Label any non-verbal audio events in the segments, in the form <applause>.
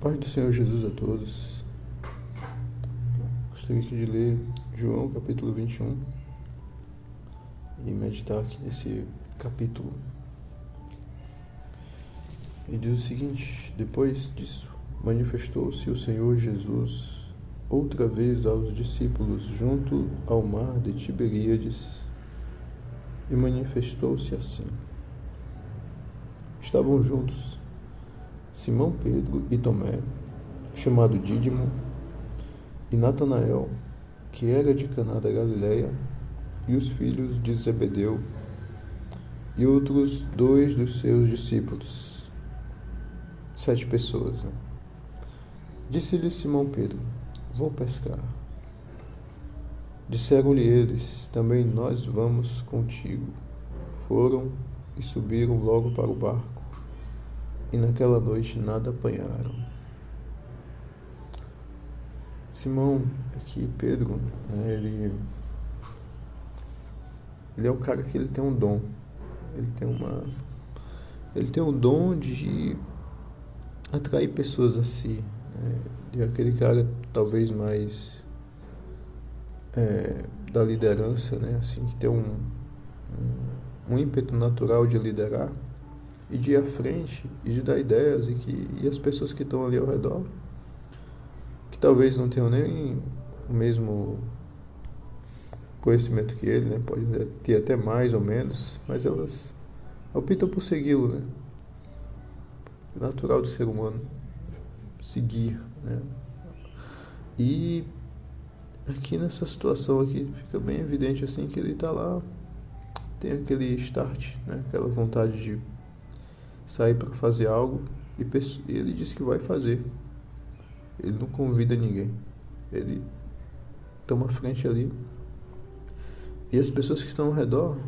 Paz do Senhor Jesus a todos. Gostaria de ler João capítulo 21 e meditar aqui nesse capítulo. E diz o seguinte: Depois disso, manifestou-se o Senhor Jesus outra vez aos discípulos junto ao mar de Tiberíades e manifestou-se assim. Estavam juntos Simão Pedro e Tomé, chamado Dídimo, e Natanael, que era de Caná da Galileia, e os filhos de Zebedeu, e outros dois dos seus discípulos. Sete pessoas, né? Disse-lhe Simão Pedro: Vou pescar. Disseram-lhe eles: Também nós vamos contigo. Foram e subiram logo para o barco e naquela noite nada apanharam. Simão, aqui Pedro, né, ele, ele é um cara que ele tem um dom, ele tem uma, ele tem um dom de atrair pessoas a si, né, de aquele cara talvez mais é, da liderança, né, assim que tem um, um, um ímpeto natural de liderar e de ir à frente e de dar ideias e que e as pessoas que estão ali ao redor que talvez não tenham nem o mesmo conhecimento que ele, né? Pode ter até mais ou menos, mas elas optam por segui-lo, né? Natural do ser humano seguir, né? E aqui nessa situação aqui fica bem evidente assim que ele está lá tem aquele start, né? Aquela vontade de sair para fazer algo e ele disse que vai fazer. Ele não convida ninguém. Ele toma frente ali. E as pessoas que estão ao redor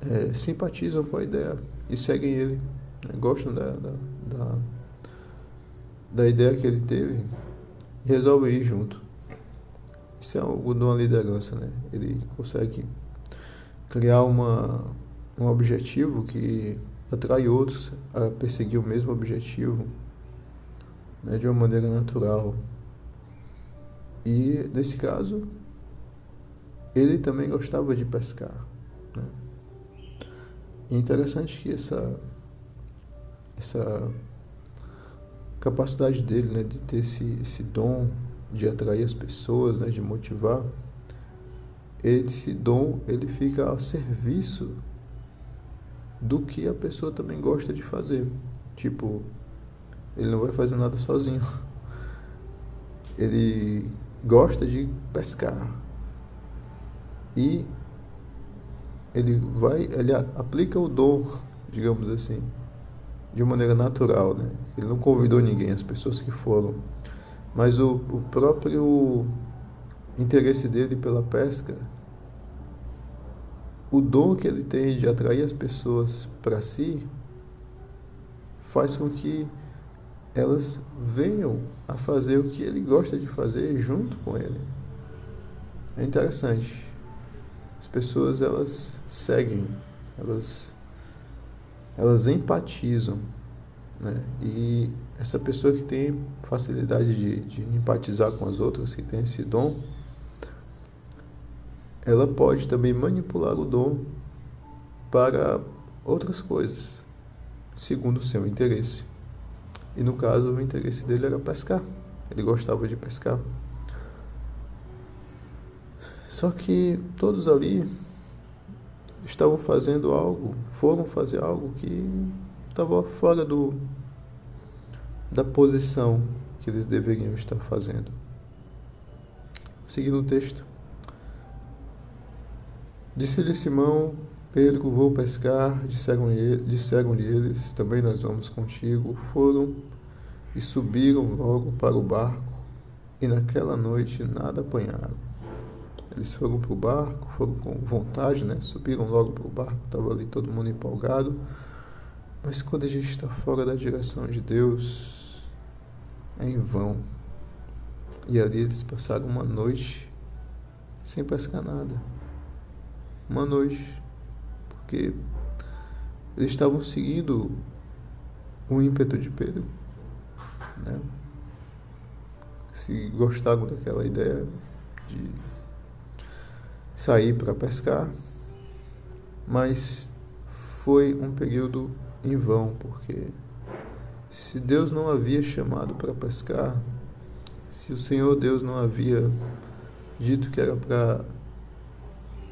é, simpatizam com a ideia e seguem ele. Né? Gostam da, da, da, da ideia que ele teve e resolvem ir junto. Isso é algo de uma liderança, né? Ele consegue criar uma, um objetivo que atrai outros a perseguir o mesmo objetivo né, de uma maneira natural. E nesse caso, ele também gostava de pescar. Né? É interessante que essa, essa capacidade dele né, de ter esse, esse dom de atrair as pessoas, né, de motivar, esse dom ele fica a serviço do que a pessoa também gosta de fazer. Tipo, ele não vai fazer nada sozinho. <laughs> Ele gosta de pescar. E ele vai, ele aplica o dom, <laughs> digamos assim, de maneira natural, né? Ele não convidou ninguém, as pessoas que foram. Mas o, o próprio interesse dele pela pesca o dom que ele tem de atrair as pessoas para si faz com que elas venham a fazer o que ele gosta de fazer junto com ele. É interessante. As pessoas elas seguem, elas elas empatizam, né? E essa pessoa que tem facilidade de, de empatizar com as outras, que tem esse dom, ela pode também manipular o dom para outras coisas, segundo o seu interesse. E no caso, o interesse dele era pescar. Ele gostava de pescar. Só que todos ali estavam fazendo algo, foram fazer algo que estava fora do da posição que eles deveriam estar fazendo. Seguindo o texto. Disse-lhe Simão, Pedro, vou pescar. Disseram-lhe disseram eles, também nós vamos contigo. Foram e subiram logo para o barco, e naquela noite nada apanharam. Eles foram para o barco, foram com vontade, né? Subiram logo para o barco, estava ali todo mundo empolgado. Mas quando a gente está fora da direção de Deus, é em vão. E ali eles passaram uma noite sem pescar nada uma noite, porque eles estavam seguindo o ímpeto de Pedro. né? se gostavam daquela ideia de sair para pescar, mas foi um período em vão, porque se Deus não havia chamado para pescar, se o Senhor Deus não havia dito que era para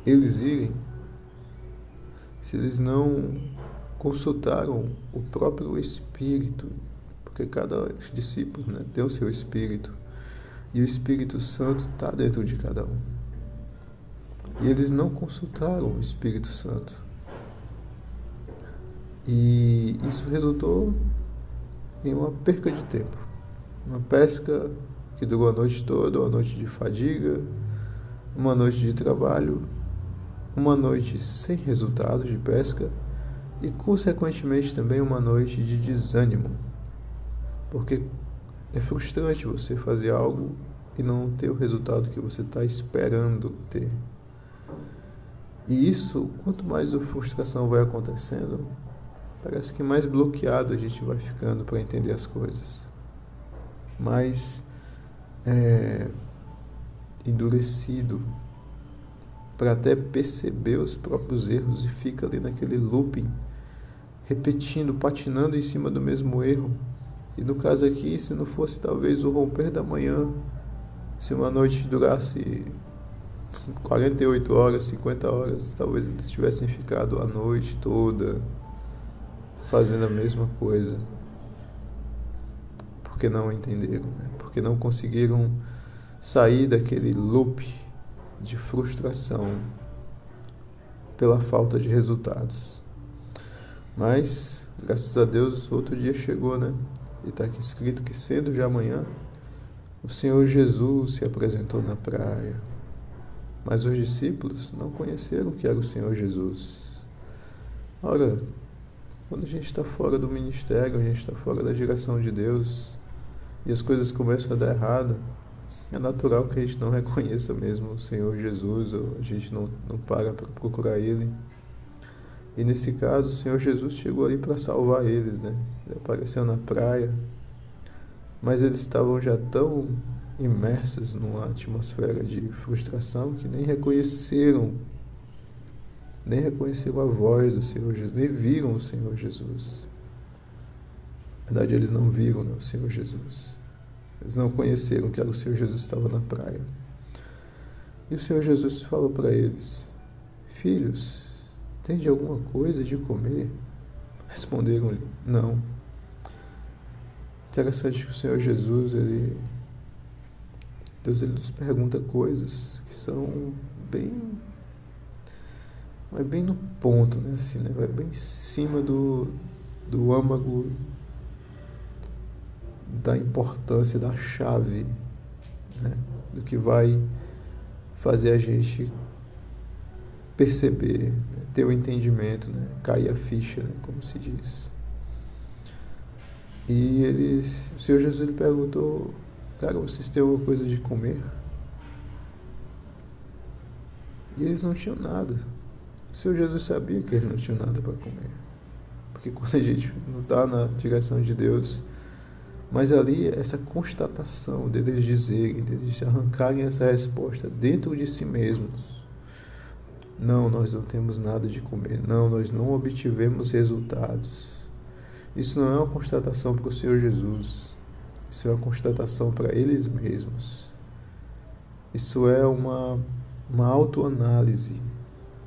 eles irem, se eles não consultaram o próprio Espírito, porque cada discípulo né, tem o seu Espírito, e o Espírito Santo está dentro de cada um. E eles não consultaram o Espírito Santo. E isso resultou em uma perca de tempo. Uma pesca que durou a noite toda, uma noite de fadiga, uma noite de trabalho, uma noite sem resultados de pesca e, consequentemente, também uma noite de desânimo. Porque é frustrante você fazer algo e não ter o resultado que você está esperando ter. E isso, quanto mais a frustração vai acontecendo, parece que mais bloqueado a gente vai ficando para entender as coisas. Mais é, endurecido para até perceber os próprios erros e fica ali naquele looping, repetindo, patinando em cima do mesmo erro. E no caso aqui, se não fosse talvez o romper da manhã, se uma noite durasse 48 horas, 50 horas, talvez eles tivessem ficado a noite toda fazendo a mesma coisa. Porque não entenderam, né? porque não conseguiram sair daquele loop de frustração pela falta de resultados. Mas, graças a Deus, outro dia chegou, né? E está aqui escrito que sendo já amanhã, o Senhor Jesus se apresentou na praia. Mas os discípulos não conheceram que era o Senhor Jesus. Ora, quando a gente está fora do ministério, a gente está fora da direção de Deus e as coisas começam a dar errado, é natural que a gente não reconheça mesmo o Senhor Jesus a gente não, não para para procurar Ele. E nesse caso, o Senhor Jesus chegou ali para salvar eles, né? Ele apareceu na praia, mas eles estavam já tão imersos numa atmosfera de frustração que nem reconheceram nem reconheceram a voz do Senhor Jesus, nem viram o Senhor Jesus. Na verdade, eles não viram né, o Senhor Jesus. Eles não conheceram que era o Senhor Jesus estava na praia. E o Senhor Jesus falou para eles: Filhos, tem de alguma coisa de comer? Responderam-lhe: Não. Interessante que o Senhor Jesus, ele Deus ele nos pergunta coisas que são bem vai bem no ponto, né? Assim, né? Vai bem em cima do, do âmago da importância da chave, né? Do que vai fazer a gente perceber, né? ter o entendimento, né? cair a ficha, né? como se diz. E eles, o Senhor Jesus ele perguntou Cara, vocês têm alguma coisa de comer? E eles não tinham nada. O Senhor Jesus sabia que eles não tinham nada para comer. Porque quando a gente não está na direção de Deus, mas ali essa constatação deles dizerem, deles arrancarem essa resposta dentro de si mesmos. Não, nós não temos nada de comer. Não, nós não obtivemos resultados. Isso não é uma constatação para o Senhor Jesus. Isso é uma constatação para eles mesmos. Isso é uma, uma autoanálise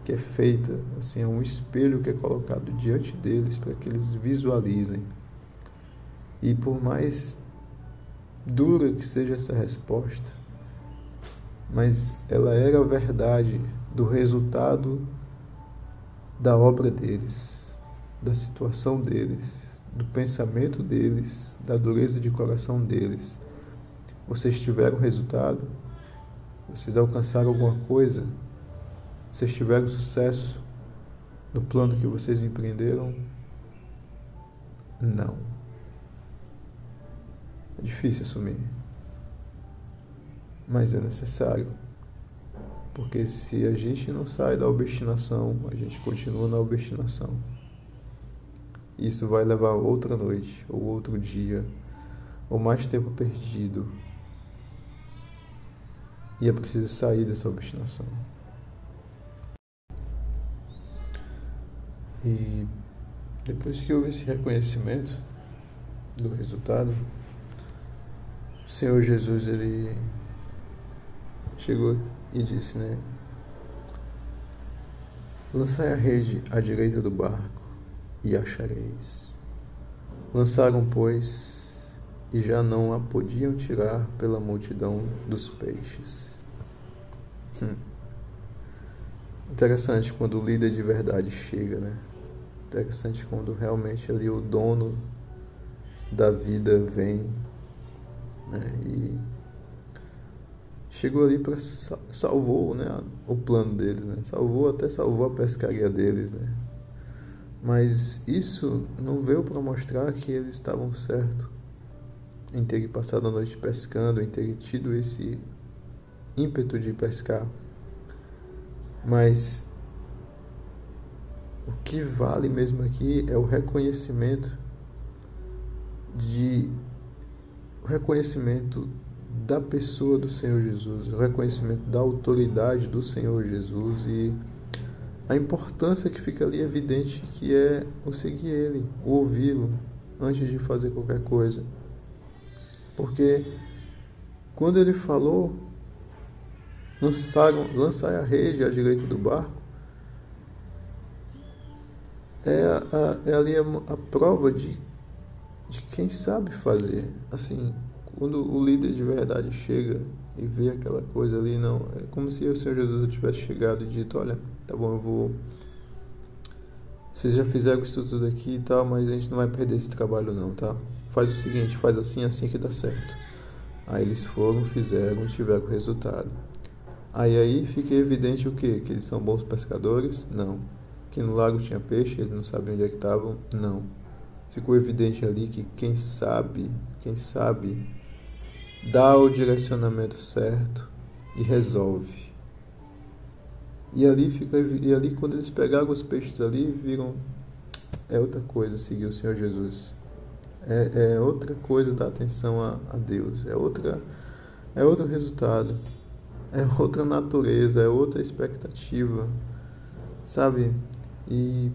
que é feita, assim, é um espelho que é colocado diante deles para que eles visualizem. E por mais dura que seja essa resposta, mas ela era a verdade do resultado da obra deles, da situação deles, do pensamento deles, da dureza de coração deles. Vocês tiveram resultado? Vocês alcançaram alguma coisa? Vocês tiveram sucesso no plano que vocês empreenderam? Não. É difícil assumir. Mas é necessário. Porque se a gente não sai da obstinação, a gente continua na obstinação. Isso vai levar outra noite ou outro dia ou mais tempo perdido. E é preciso sair dessa obstinação. E depois que houve esse reconhecimento do resultado, Senhor Jesus ele chegou e disse, né? Lançai a rede à direita do barco e achareis. Lançaram, pois, e já não a podiam tirar pela multidão dos peixes. Hum. Interessante quando o líder de verdade chega, né? Interessante quando realmente ali o dono da vida vem né? e chegou ali para salvou né, o plano deles, né? salvou até salvou a pescaria deles, né? Mas isso não veio para mostrar que eles estavam certos em terem passado a noite pescando, em terem tido esse ímpeto de pescar. Mas o que vale mesmo aqui é o reconhecimento de o reconhecimento da pessoa do Senhor Jesus, o reconhecimento da autoridade do Senhor Jesus e a importância que fica ali evidente que é o seguir Ele, ouvi-lo antes de fazer qualquer coisa. Porque quando ele falou, lançar a rede à direita do barco, é, a, é ali a, a prova de, de quem sabe fazer. Assim, quando o líder de verdade chega e vê aquela coisa ali, não. É como se o Senhor Jesus tivesse chegado e dito: Olha, tá bom, eu vou. Vocês já fizeram isso tudo aqui e tal, mas a gente não vai perder esse trabalho, não, tá? Faz o seguinte: faz assim, assim que dá certo. Aí eles foram, fizeram tiveram resultado. Aí aí fica evidente o quê? Que eles são bons pescadores? Não. Que no lago tinha peixe, eles não sabiam onde é que estavam? Não. Ficou evidente ali que quem sabe, quem sabe dá o direcionamento certo e resolve. E ali fica e ali quando eles pegaram os peixes ali, viram é outra coisa seguir o Senhor Jesus. É, é outra coisa dar atenção a, a Deus. É outra é outro resultado. É outra natureza, é outra expectativa. Sabe? E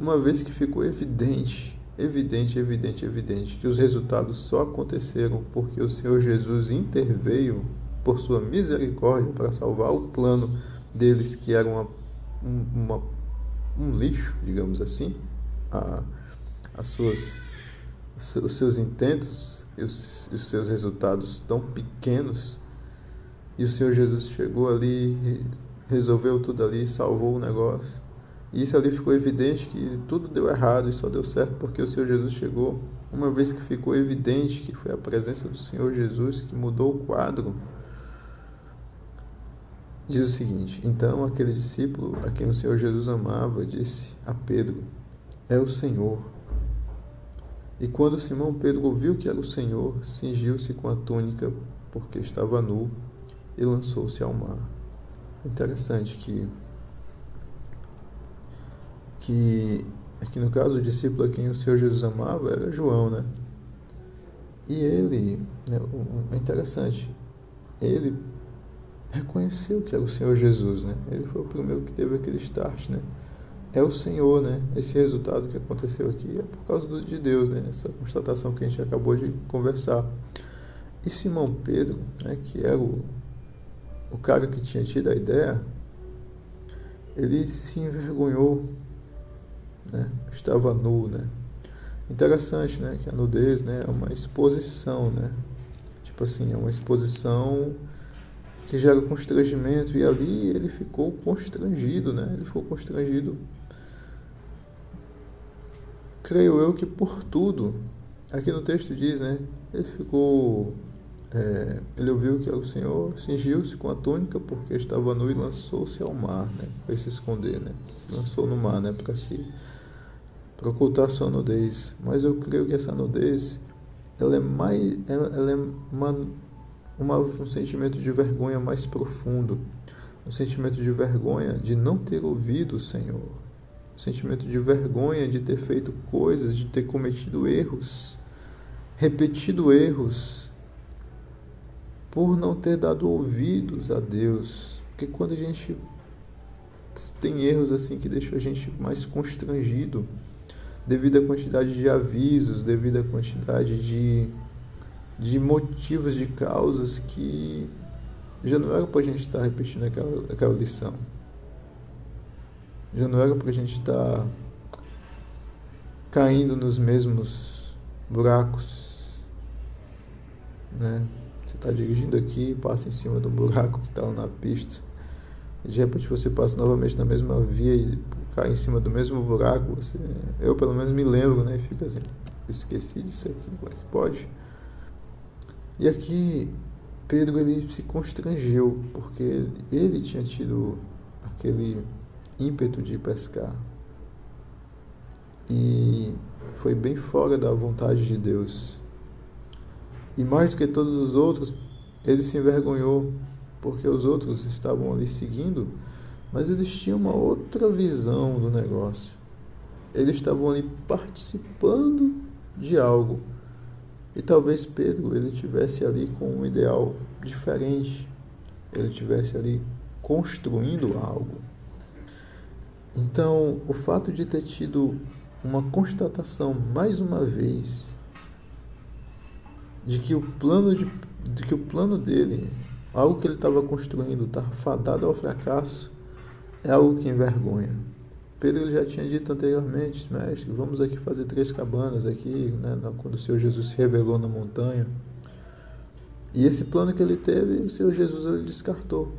uma vez que ficou evidente evidente, evidente, evidente que os resultados só aconteceram porque o Senhor Jesus interveio por sua misericórdia para salvar o plano deles, que era uma, uma um lixo, digamos assim, a, as suas, os seus intentos e os, os seus resultados tão pequenos. E o Senhor Jesus chegou ali, resolveu tudo ali, salvou o negócio. Isso ali ficou evidente que tudo deu errado e só deu certo porque o Senhor Jesus chegou. Uma vez que ficou evidente que foi a presença do Senhor Jesus que mudou o quadro, diz o seguinte: Então aquele discípulo a quem o Senhor Jesus amava disse a Pedro: É o Senhor. E quando Simão Pedro ouviu que era o Senhor, cingiu-se com a túnica porque estava nu e lançou-se ao mar. Interessante que que aqui no caso o discípulo a quem o Senhor Jesus amava era João, né? E ele, né, é interessante, ele reconheceu que era o Senhor Jesus, né? Ele foi o primeiro que teve aquele start, né? É o Senhor, né? Esse resultado que aconteceu aqui é por causa de Deus, né? Essa constatação que a gente acabou de conversar. E Simão Pedro, né, que era o, o cara que tinha tido a ideia, ele se envergonhou né? Estava nu, né? Interessante, né? Que a nudez, né? É uma exposição, né? Tipo assim, é uma exposição que gera constrangimento e ali ele ficou constrangido, né? Ele ficou constrangido. Creio eu que por tudo, aqui no texto diz, né? Ele ficou é, ele ouviu que era o Senhor, cingiu-se com a túnica porque estava nu e lançou-se ao mar, né? Para se esconder, né? Se lançou no mar, né? Para se para ocultar sua nudez. Mas eu creio que essa nudez ela é mais ela é uma, uma, um sentimento de vergonha mais profundo, um sentimento de vergonha de não ter ouvido o Senhor, um sentimento de vergonha de ter feito coisas, de ter cometido erros, repetido erros por não ter dado ouvidos a Deus. Porque quando a gente tem erros assim que deixam a gente mais constrangido, devido à quantidade de avisos, devido à quantidade de, de motivos, de causas que já não era para a gente estar repetindo aquela, aquela lição. Já não era para a gente estar caindo nos mesmos buracos. Né? Você está dirigindo aqui, passa em cima do buraco que está lá na pista. De repente você passa novamente na mesma via e cai em cima do mesmo buraco. Você, eu pelo menos me lembro, né? Fica assim, esqueci disso aqui, como é que pode? E aqui Pedro ele se constrangeu porque ele tinha tido aquele ímpeto de pescar e foi bem fora da vontade de Deus. E mais do que todos os outros, ele se envergonhou porque os outros estavam ali seguindo, mas eles tinham uma outra visão do negócio. Eles estavam ali participando de algo e talvez Pedro ele tivesse ali com um ideal diferente. Ele tivesse ali construindo algo. Então, o fato de ter tido uma constatação mais uma vez de que o plano de, de que o plano dele, algo que ele estava construindo, está fadado ao fracasso, é algo que envergonha. Pedro ele já tinha dito anteriormente, mestre, vamos aqui fazer três cabanas aqui, né, quando o Senhor Jesus se revelou na montanha. E esse plano que ele teve, o Senhor Jesus ele descartou.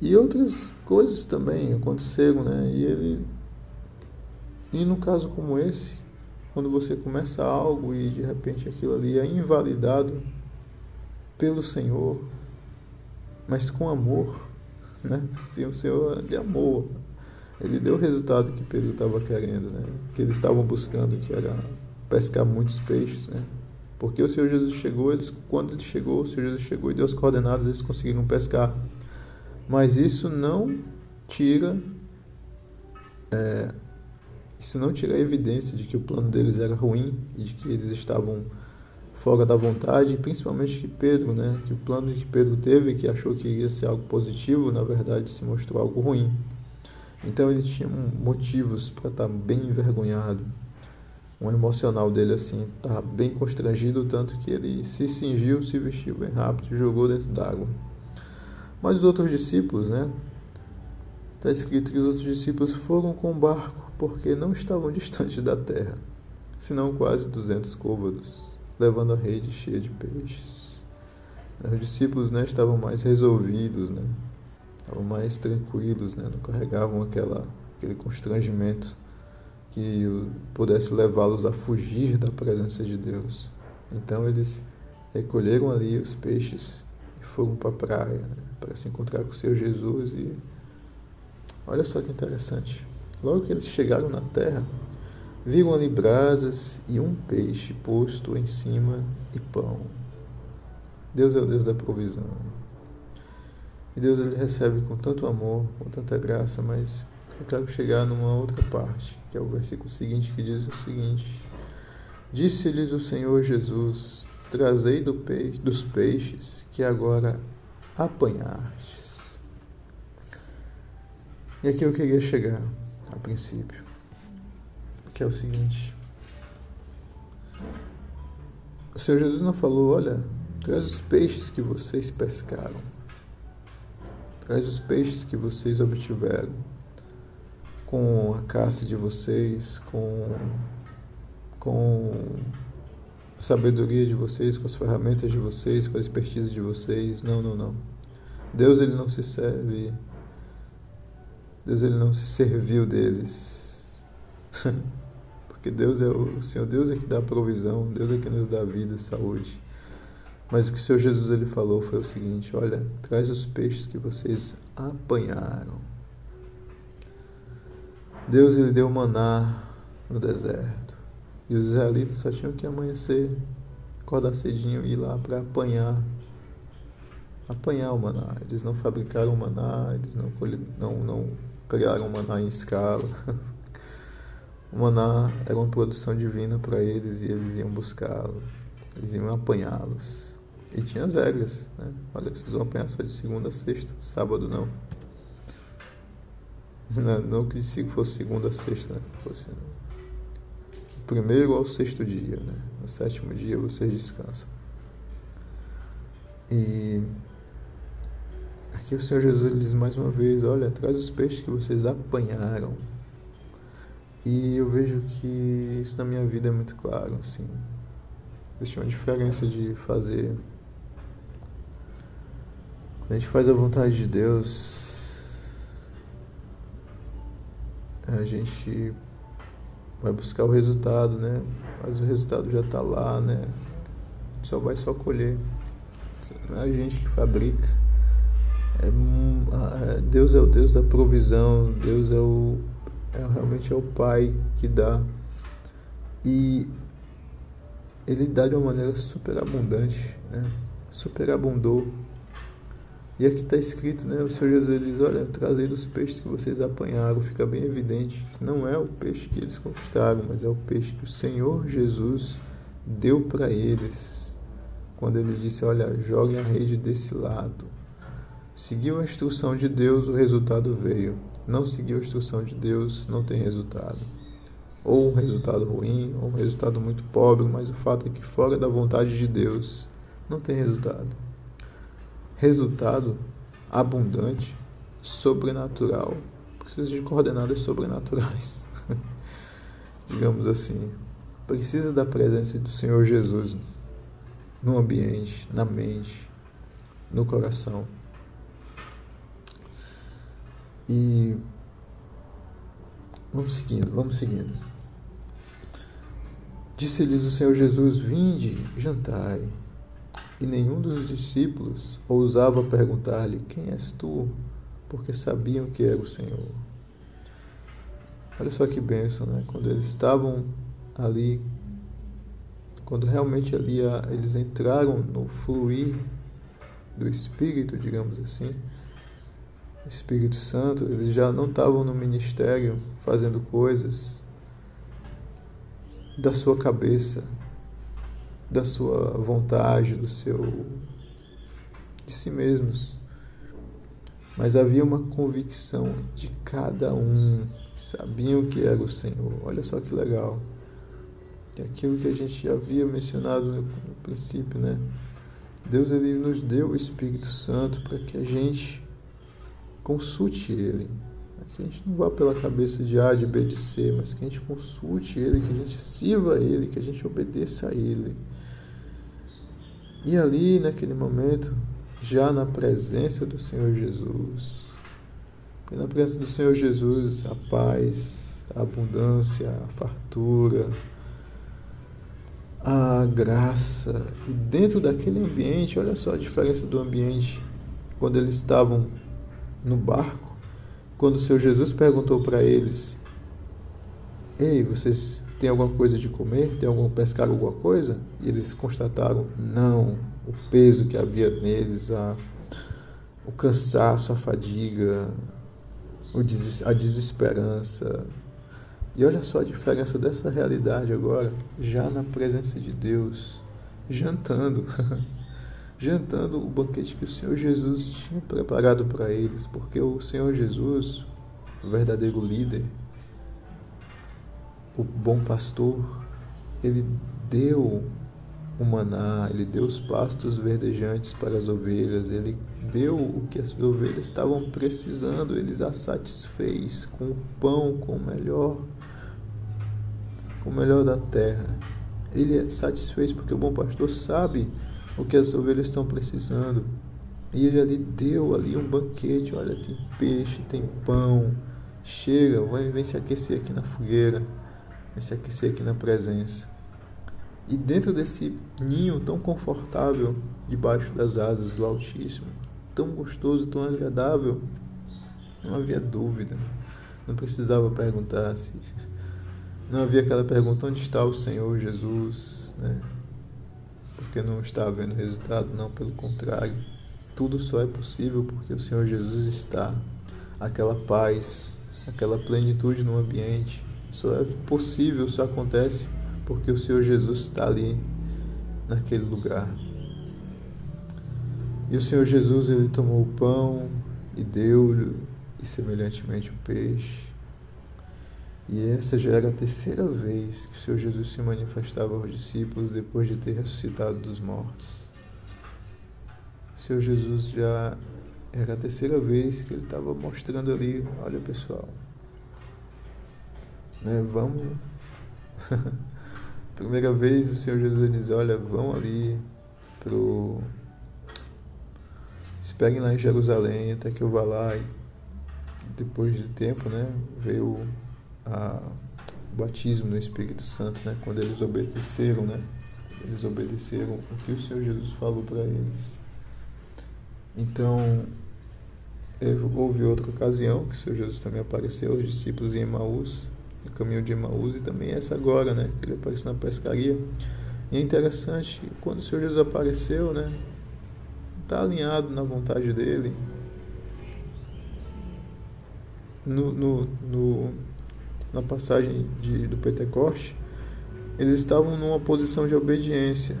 E outras coisas também aconteceram, né? E ele e no caso como esse, quando você começa algo e de repente aquilo ali é invalidado pelo Senhor, mas com amor, né? Sim, o Senhor de amor ele deu o resultado que Pedro estava querendo, né? Que eles estavam buscando, que era pescar muitos peixes, né? Porque o Senhor Jesus chegou, eles, quando ele chegou, o Senhor Jesus chegou e deu as coordenadas, eles conseguiram pescar. Mas isso não tira, é, isso não tira a evidência de que o plano deles era ruim e de que eles estavam fora da vontade, principalmente que Pedro, né, que o plano que Pedro teve, que achou que ia ser algo positivo, na verdade se mostrou algo ruim. Então ele tinha motivos para estar tá bem envergonhado. Um emocional dele assim, estava bem constrangido, tanto que ele se cingiu, se vestiu bem rápido e jogou dentro d'água. Mas os outros discípulos, né? Está escrito que os outros discípulos foram com o barco porque não estavam <laughs> distantes da terra, senão quase 200 côvados, levando a rede cheia de peixes. Os discípulos né, estavam mais resolvidos, né? estavam mais tranquilos, né? não carregavam aquela, aquele constrangimento que pudesse levá-los a fugir da presença de Deus. Então eles recolheram ali os peixes e foram para a praia né? para se encontrar com o Senhor Jesus. E olha só que interessante. Logo que eles chegaram na terra, viram ali brasas e um peixe posto em cima e pão. Deus é o Deus da provisão. E Deus ele recebe com tanto amor, com tanta graça, mas eu quero chegar numa outra parte, que é o versículo seguinte que diz o seguinte: Disse-lhes o Senhor Jesus: Trazei do peixe, dos peixes que agora apanhastes. E aqui eu queria chegar a princípio, que é o seguinte: O Senhor Jesus não falou, olha, traz os peixes que vocês pescaram Traz os peixes que vocês obtiveram, com a caça de vocês, com, com a sabedoria de vocês, com as ferramentas de vocês, com a expertise de vocês. Não, não, não. Deus ele não se serve. Deus ele não se serviu deles. <laughs> Porque Deus é o Senhor, Deus é que dá provisão, Deus é que nos dá vida, saúde. Mas o que o Senhor Jesus ele falou foi o seguinte: olha, traz os peixes que vocês apanharam. Deus ele deu maná no deserto. E os israelitas só tinham que amanhecer, acordar cedinho e ir lá para apanhar. Apanhar o maná. Eles não fabricaram maná, eles não, não, não criaram maná em escala. <laughs> O maná era uma produção divina para eles e eles iam buscá-lo, eles iam apanhá-los. E tinha as regras, né? Olha, vocês vão apanhar só de segunda a sexta, sábado não. Não, não que fosse segunda a sexta, né? Fosse primeiro ao sexto dia, né? No sétimo dia vocês descansam. E aqui o Senhor Jesus diz mais uma vez: Olha, traz os peixes que vocês apanharam. E eu vejo que isso na minha vida é muito claro, assim. Existe uma diferença de fazer. Quando a gente faz a vontade de Deus, a gente vai buscar o resultado, né? Mas o resultado já está lá, né? Só vai só colher. Não é a gente que fabrica. É, Deus é o Deus da provisão, Deus é o é, realmente é o Pai que dá. E ele dá de uma maneira super abundante, né? superabundou e aqui está escrito, né? O Senhor Jesus diz: Olha, trazei os peixes que vocês apanharam. Fica bem evidente que não é o peixe que eles conquistaram, mas é o peixe que o Senhor Jesus deu para eles. Quando ele disse: Olha, joguem a rede desse lado. Seguiu a instrução de Deus, o resultado veio. Não seguiu a instrução de Deus, não tem resultado. Ou um resultado ruim, ou um resultado muito pobre, mas o fato é que fora da vontade de Deus não tem resultado resultado abundante, sobrenatural, precisa de coordenadas sobrenaturais, <laughs> digamos assim. Precisa da presença do Senhor Jesus no ambiente, na mente, no coração. E vamos seguindo, vamos seguindo. Disse-lhes o Senhor Jesus: Vinde, jantai. E nenhum dos discípulos ousava perguntar-lhe: Quem és tu? Porque sabiam que era o Senhor. Olha só que bênção, né? Quando eles estavam ali, quando realmente ali eles entraram no fluir do Espírito, digamos assim, Espírito Santo, eles já não estavam no ministério fazendo coisas da sua cabeça, da sua vontade, do seu de si mesmos. Mas havia uma convicção de cada um, sabiam que era o Senhor. Olha só que legal. Que aquilo que a gente havia mencionado no, no princípio, né? Deus ele nos deu o Espírito Santo para que a gente consulte ele. Que a gente não vá pela cabeça de A, de B, de C, mas que a gente consulte ele, que a gente sirva ele, que a gente obedeça a ele. E ali, naquele momento, já na presença do Senhor Jesus, na presença do Senhor Jesus, a paz, a abundância, a fartura, a graça. E dentro daquele ambiente, olha só a diferença do ambiente quando eles estavam no barco, quando o Senhor Jesus perguntou para eles: Ei, vocês tem alguma coisa de comer? Tem algum pescar alguma coisa? E eles constataram: não. O peso que havia neles, a, o cansaço, a fadiga, a desesperança. E olha só a diferença dessa realidade agora, já na presença de Deus, jantando. <laughs> jantando o banquete que o Senhor Jesus tinha preparado para eles, porque o Senhor Jesus, o verdadeiro líder, o bom pastor, ele deu o maná, ele deu os pastos verdejantes para as ovelhas, ele deu o que as ovelhas estavam precisando, ele as satisfez com o pão, com o melhor, com o melhor da terra. Ele satisfez porque o bom pastor sabe o que as ovelhas estão precisando. E ele ali deu ali um banquete, olha, tem peixe, tem pão. Chega, vem, vem se aquecer aqui na fogueira se aquecer aqui na presença. E dentro desse ninho tão confortável, debaixo das asas do Altíssimo, tão gostoso, tão agradável, não havia dúvida. Não precisava perguntar se. Não havia aquela pergunta: onde está o Senhor Jesus? Né? Porque não está havendo resultado? Não, pelo contrário. Tudo só é possível porque o Senhor Jesus está. Aquela paz, aquela plenitude no ambiente, Só é possível, só acontece porque o Senhor Jesus está ali naquele lugar. E o Senhor Jesus ele tomou o pão e deu-lhe e semelhantemente o peixe. E essa já era a terceira vez que o Senhor Jesus se manifestava aos discípulos depois de ter ressuscitado dos mortos. O Senhor Jesus já era a terceira vez que ele estava mostrando ali, olha pessoal, né, vamos. <laughs> Primeira vez o Senhor Jesus diz, olha, vão ali pro. Esperem lá em Jerusalém até que eu vá lá e depois de tempo, né, veio a, o batismo no Espírito Santo, né, quando eles obedeceram, né, eles obedeceram o que o Senhor Jesus falou para eles. Então, houve outra ocasião que o Senhor Jesus também apareceu aos discípulos em Emaús, no caminho de Emaús, e também essa agora, né, que ele apareceu na pescaria. E é interessante, quando o Senhor Jesus apareceu, né, está alinhado na vontade dele, no, no, no, na passagem de, do Pentecoste, eles estavam numa posição de obediência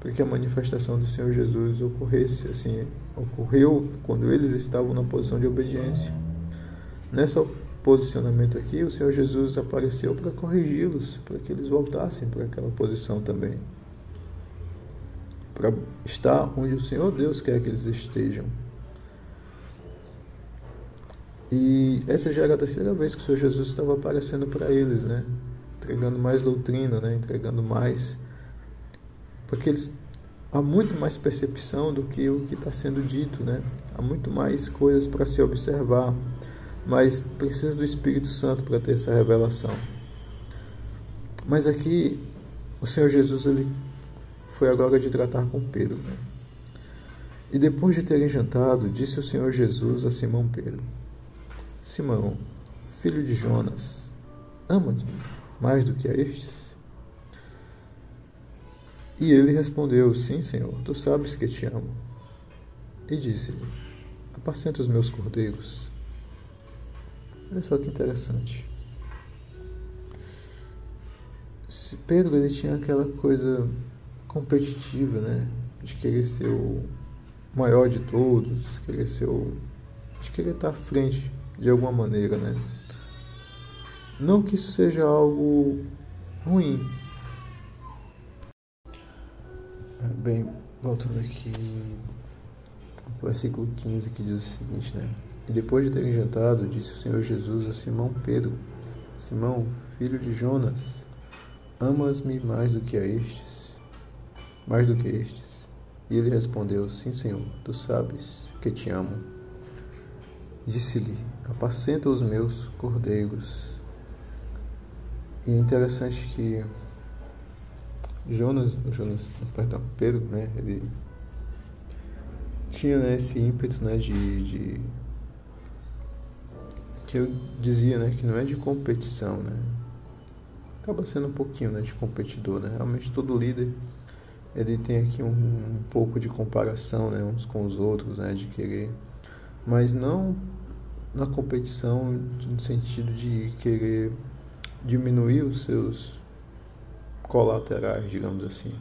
para que a manifestação do Senhor Jesus ocorresse. Assim, ocorreu quando eles estavam na posição de obediência. Nesse posicionamento aqui, o Senhor Jesus apareceu para corrigi-los, para que eles voltassem para aquela posição também. Para estar onde o Senhor Deus quer que eles estejam. E essa já era a terceira vez que o Senhor Jesus estava aparecendo para eles, né? Entregando mais doutrina, né? Entregando mais. Porque eles há muito mais percepção do que o que está sendo dito, né? Há muito mais coisas para se observar, mas precisa do Espírito Santo para ter essa revelação. Mas aqui o Senhor Jesus ele foi agora de tratar com Pedro. Né? E depois de terem jantado, disse o Senhor Jesus a Simão Pedro: Simão, filho de Jonas, amas-me mais do que a estes? E ele respondeu: Sim, Senhor, tu sabes que te amo. E disse-lhe: Apacenta os meus cordeiros. Olha só que interessante. Pedro ele tinha aquela coisa competitiva, né? De querer ser o maior de todos, querer ser o, de querer estar à frente de alguma maneira, né? Não que isso seja algo ruim. Bem, voltando aqui ao versículo 15 que diz o seguinte, né? E depois de terem jantado, disse o Senhor Jesus a Simão Pedro: Simão, filho de Jonas, amas-me mais do que a estes? Mais do que estes? E ele respondeu: Sim, Senhor, tu sabes que te amo. Disse-lhe: Apacenta os meus cordeiros. E é interessante que Jonas, Jonas, perdão, Pedro, né, ele tinha né, esse ímpeto, né, de, de que eu dizia, né, que não é de competição, né, acaba sendo um pouquinho, né, de competidor, né, realmente todo líder ele tem aqui um, um pouco de comparação, né, uns com os outros, né, de querer, mas não na competição no sentido de querer diminuir os seus colaterais, digamos assim,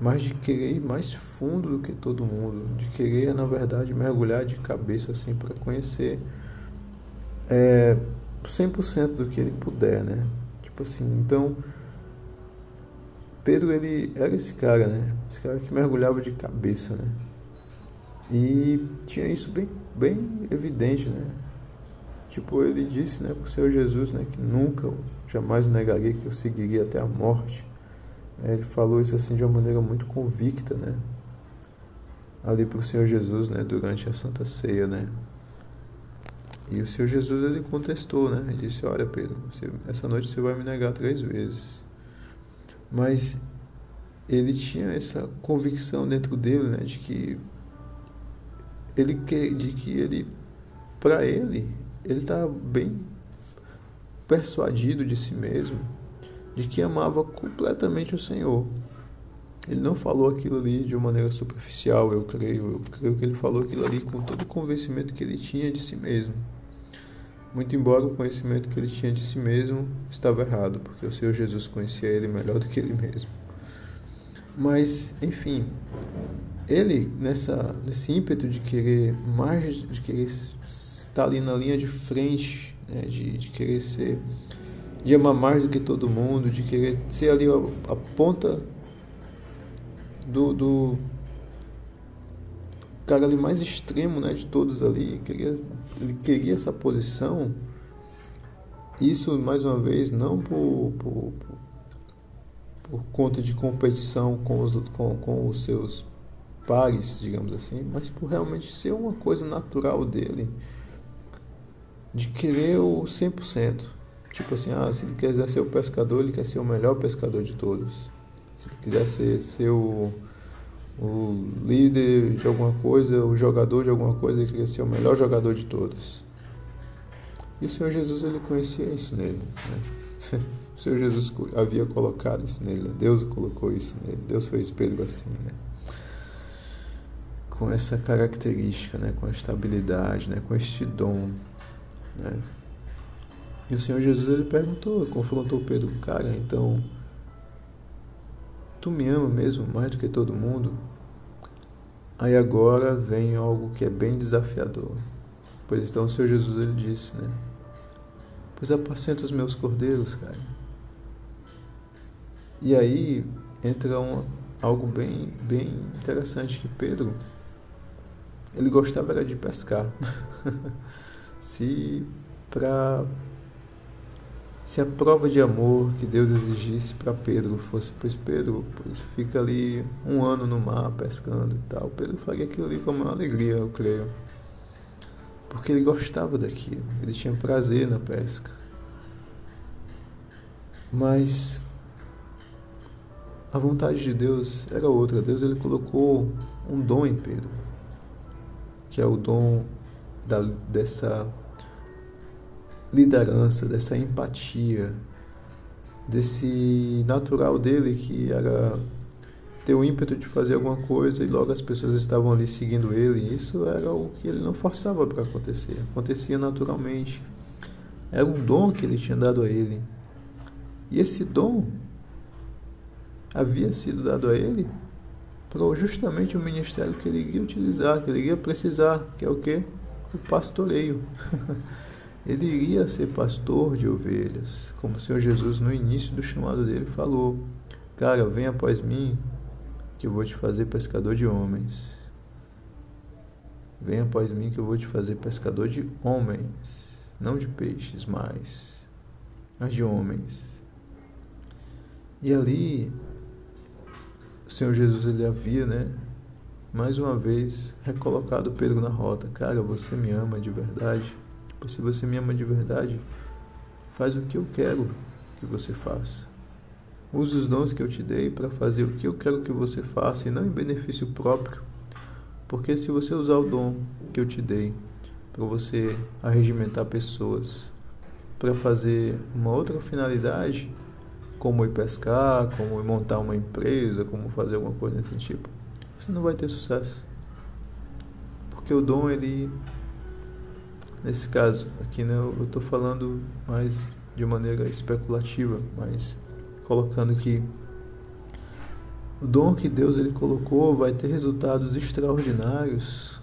mas de querer ir mais fundo do que todo mundo, de querer, na verdade, mergulhar de cabeça assim para conhecer é, 100% do que ele puder, né? Tipo assim, então Pedro ele era esse cara, né? Esse cara que mergulhava de cabeça, né? E tinha isso bem, bem evidente, né? Tipo, ele disse né, para o Senhor Jesus né, que nunca, jamais negaria que eu seguiria até a morte. Né, ele falou isso assim de uma maneira muito convicta, né? Ali para o Senhor Jesus, né, durante a Santa Ceia, né? E o Senhor Jesus ele contestou, né? Ele disse: Olha, Pedro, você, essa noite você vai me negar três vezes. Mas ele tinha essa convicção dentro dele, né, de que ele de que ele, para ele, ele está bem persuadido de si mesmo de que amava completamente o Senhor. Ele não falou aquilo ali de uma maneira superficial, eu creio. Eu creio que ele falou aquilo ali com todo o convencimento que ele tinha de si mesmo. Muito embora o conhecimento que ele tinha de si mesmo estava errado, porque o Senhor Jesus conhecia ele melhor do que ele mesmo. Mas, enfim, ele nessa nesse ímpeto de querer mais, de querer estar ali na linha de frente, né, de, de querer ser, de amar mais do que todo mundo, de querer ser ali a, a ponta do, do cara ali mais extremo né, de todos ali, queria, ele queria essa posição. Isso, mais uma vez, não por, por, por conta de competição com os, com, com os seus pares, digamos assim, mas por realmente ser uma coisa natural dele, de querer o 100%. Tipo assim, ah, se ele quiser ser o pescador, ele quer ser o melhor pescador de todos. Se ele quiser ser, ser o o líder de alguma coisa, o jogador de alguma coisa, ele queria ser o melhor jogador de todos. E o Senhor Jesus ele conhecia isso nele. Né? <laughs> O Senhor Jesus havia colocado isso nele. Deus colocou isso nele. Deus fez Pedro assim, né? Com essa característica, né? Com a estabilidade, né? Com este dom, né? E o Senhor Jesus ele perguntou, confrontou Pedro, cara, então Tu me ama mesmo mais do que todo mundo? Aí agora vem algo que é bem desafiador. Pois então o Senhor Jesus ele disse, né? Pois apacenta os meus cordeiros, cara. E aí entra um, algo bem, bem interessante que Pedro ele gostava era de pescar. <laughs> Se para se a prova de amor que Deus exigisse para Pedro fosse, pois Pedro pois fica ali um ano no mar pescando e tal, Pedro faria aquilo ali com uma alegria, eu creio. Porque ele gostava daquilo, ele tinha prazer na pesca. Mas a vontade de Deus era outra. Deus ele colocou um dom em Pedro, que é o dom da, dessa liderança, dessa empatia, desse natural dele que era ter o ímpeto de fazer alguma coisa e logo as pessoas estavam ali seguindo ele. Isso era o que ele não forçava para acontecer, acontecia naturalmente. Era um dom que ele tinha dado a ele. E esse dom havia sido dado a ele para justamente o ministério que ele iria utilizar, que ele iria precisar, que é o que? O pastoreio. <laughs> Ele iria ser pastor de ovelhas, como o Senhor Jesus no início do chamado dele falou: Cara, vem após mim, que eu vou te fazer pescador de homens. Vem após mim, que eu vou te fazer pescador de homens, não de peixes mais, mas de homens. E ali, o Senhor Jesus ele havia, né, mais uma vez recolocado Pedro na rota. Cara, você me ama de verdade? se você me ama de verdade, faz o que eu quero que você faça. Use os dons que eu te dei para fazer o que eu quero que você faça e não em benefício próprio. Porque se você usar o dom que eu te dei para você arregimentar pessoas, para fazer uma outra finalidade, como ir pescar, como ir montar uma empresa, como fazer alguma coisa desse tipo, você não vai ter sucesso. Porque o dom ele Nesse caso, aqui né, eu estou falando mais de maneira especulativa, mas colocando que o dom que Deus ele colocou vai ter resultados extraordinários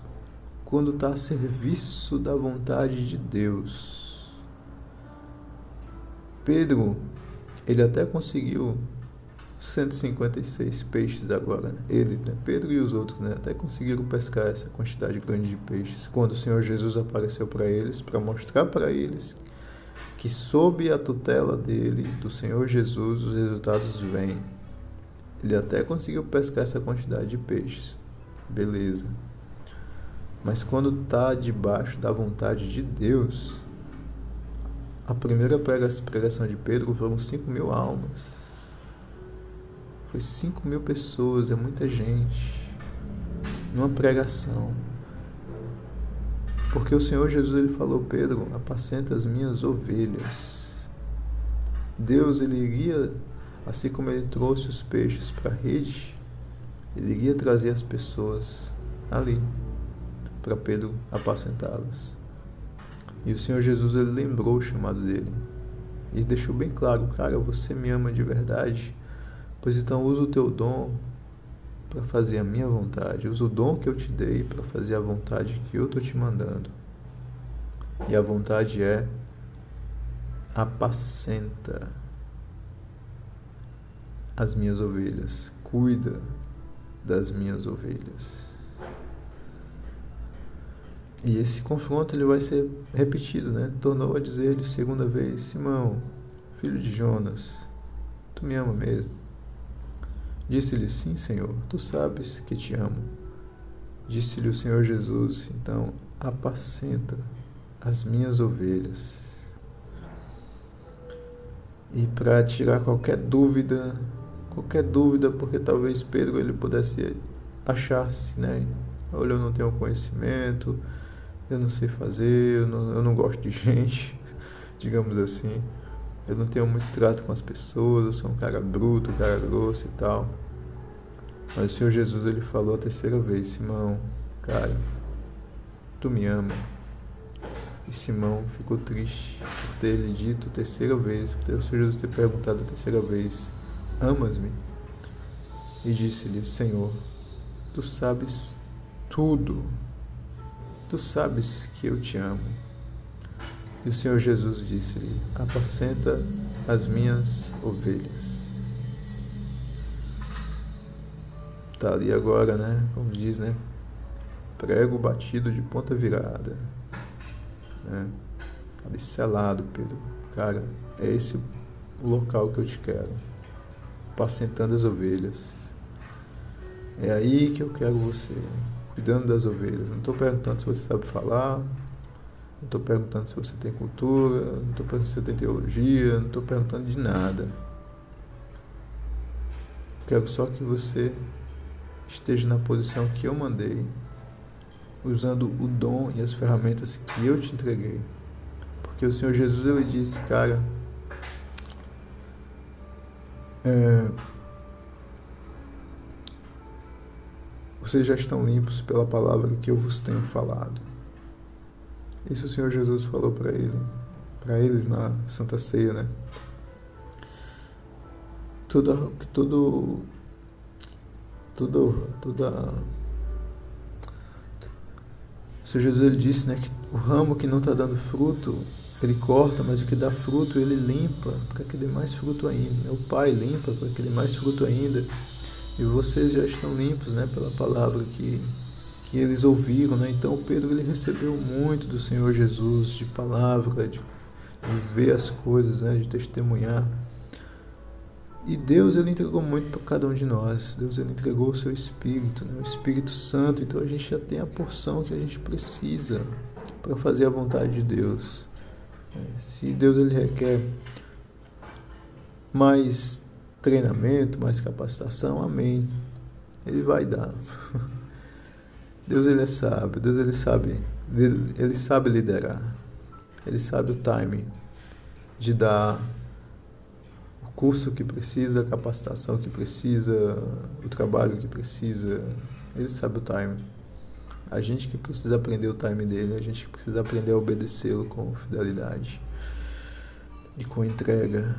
quando está a serviço da vontade de Deus. Pedro, ele até conseguiu 156 peixes agora. Né? Ele, né? Pedro e os outros, né? até conseguiram pescar essa quantidade grande de peixes. Quando o Senhor Jesus apareceu para eles, para mostrar para eles que sob a tutela dele, do Senhor Jesus, os resultados vêm. Ele até conseguiu pescar essa quantidade de peixes. Beleza. Mas quando está debaixo da vontade de Deus, a primeira pregação de Pedro foram 5 mil almas. Foi 5 mil pessoas, é muita gente. Numa pregação. Porque o Senhor Jesus ele falou, Pedro, apacenta as minhas ovelhas. Deus ele iria, assim como ele trouxe os peixes para a rede, ele iria trazer as pessoas ali para Pedro apacentá-las. E o Senhor Jesus ele lembrou o chamado dele e deixou bem claro, cara, você me ama de verdade, pois então usa o teu dom para fazer a minha vontade, usa o dom que eu te dei para fazer a vontade que eu tô te mandando. E a vontade é apacenta as minhas ovelhas, cuida das minhas ovelhas. E esse confronto ele vai ser repetido, né? Tornou a dizer-lhe segunda vez: Simão, filho de Jonas, tu me ama mesmo? Disse-lhe: Sim, Senhor, tu sabes que te amo. Disse-lhe o Senhor Jesus: Então, apacenta as minhas ovelhas. E para tirar qualquer dúvida, qualquer dúvida, porque talvez Pedro ele pudesse achar-se, né? Olha, eu não tenho conhecimento, eu não sei fazer, eu não, eu não gosto de <laughs> gente, digamos assim. Eu não tenho muito trato com as pessoas, eu sou um cara bruto, um cara grosso e tal. Mas o Senhor Jesus ele falou a terceira vez, Simão, cara, tu me ama. E Simão ficou triste por ter lhe dito a terceira vez, por ter o Senhor Jesus ter perguntado a terceira vez, amas-me? E disse-lhe, Senhor, tu sabes tudo Tu sabes que eu te amo. E o Senhor Jesus disse-lhe: Apacenta as minhas ovelhas. Está ali agora, né? Como diz, né? Prego batido de ponta virada. Né? Tá ali selado, Pedro. Cara, é esse o local que eu te quero. Apacentando as ovelhas. É aí que eu quero você cuidando das ovelhas. Não estou perguntando se você sabe falar, não estou perguntando se você tem cultura, não estou perguntando se você tem teologia, não estou perguntando de nada. Quero só que você esteja na posição que eu mandei, usando o dom e as ferramentas que eu te entreguei. Porque o Senhor Jesus ele disse, cara, é, Vocês já estão limpos pela palavra que eu vos tenho falado. Isso o Senhor Jesus falou para ele, para eles na Santa Ceia, né? Tudo, tudo, tudo, toda. O Senhor Jesus ele disse, né, que o ramo que não está dando fruto ele corta, mas o que dá fruto ele limpa para que dê mais fruto ainda. O Pai limpa para que dê mais fruto ainda e vocês já estão limpos, né, pela palavra que que eles ouviram, né? Então Pedro ele recebeu muito do Senhor Jesus de palavra, de, de ver as coisas, né, de testemunhar. E Deus ele entregou muito para cada um de nós. Deus ele entregou o seu Espírito, né? o Espírito Santo. Então a gente já tem a porção que a gente precisa para fazer a vontade de Deus. Se Deus ele requer mais treinamento, mais capacitação, amém. Ele vai dar. <laughs> Deus ele é sábio, Deus ele sabe, ele sabe liderar. Ele sabe o timing de dar o curso que precisa, a capacitação que precisa, o trabalho que precisa. Ele sabe o timing. A gente que precisa aprender o time dele, a gente que precisa aprender a obedecê-lo com fidelidade e com entrega.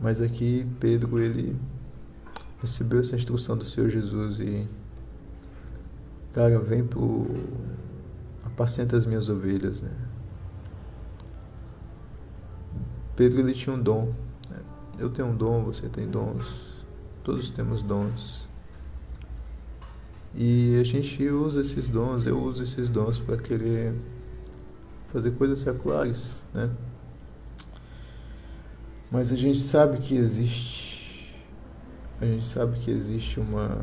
Mas aqui Pedro ele recebeu essa instrução do Senhor Jesus e cara, vem pro apacenta as minhas ovelhas, né? Pedro ele tinha um dom. Né? Eu tenho um dom, você tem dons. Todos temos dons. E a gente usa esses dons, eu uso esses dons para querer fazer coisas seculares, né? Mas a gente sabe que existe. A gente sabe que existe uma.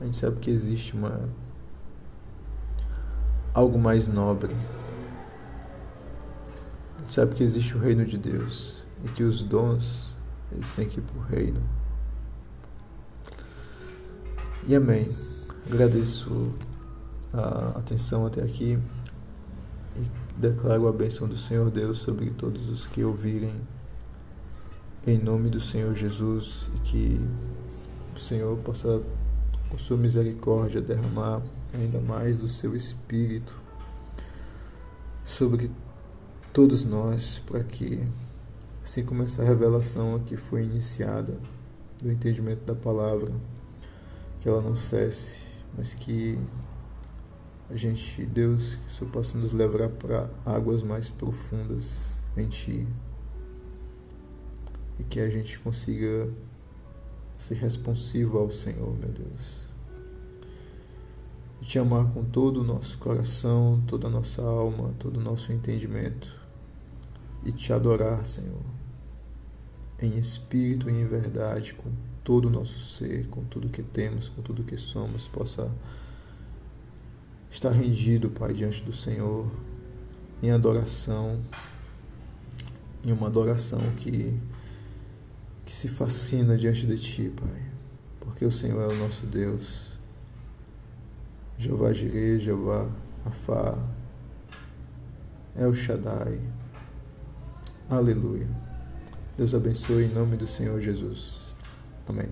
A gente sabe que existe uma. Algo mais nobre. A gente sabe que existe o reino de Deus e que os dons eles têm que ir para o reino. E amém. Agradeço a atenção até aqui e Declaro a bênção do Senhor Deus sobre todos os que ouvirem, em nome do Senhor Jesus, e que o Senhor possa, com sua misericórdia, derramar ainda mais do seu Espírito sobre todos nós, para que, assim como essa revelação aqui foi iniciada, do entendimento da palavra, que ela não cesse, mas que a gente, Deus, que isso possa nos levar para águas mais profundas em Ti. E que a gente consiga ser responsivo ao Senhor, meu Deus. E te amar com todo o nosso coração, toda a nossa alma, todo o nosso entendimento e te adorar, Senhor, em espírito e em verdade, com todo o nosso ser, com tudo que temos, com tudo que somos, possa estar rendido, Pai, diante do Senhor, em adoração, em uma adoração que, que se fascina diante de Ti, Pai, porque o Senhor é o nosso Deus. Jeová Jireh, Jeová Afá, El Shaddai. Aleluia. Deus abençoe em nome do Senhor Jesus. Amém.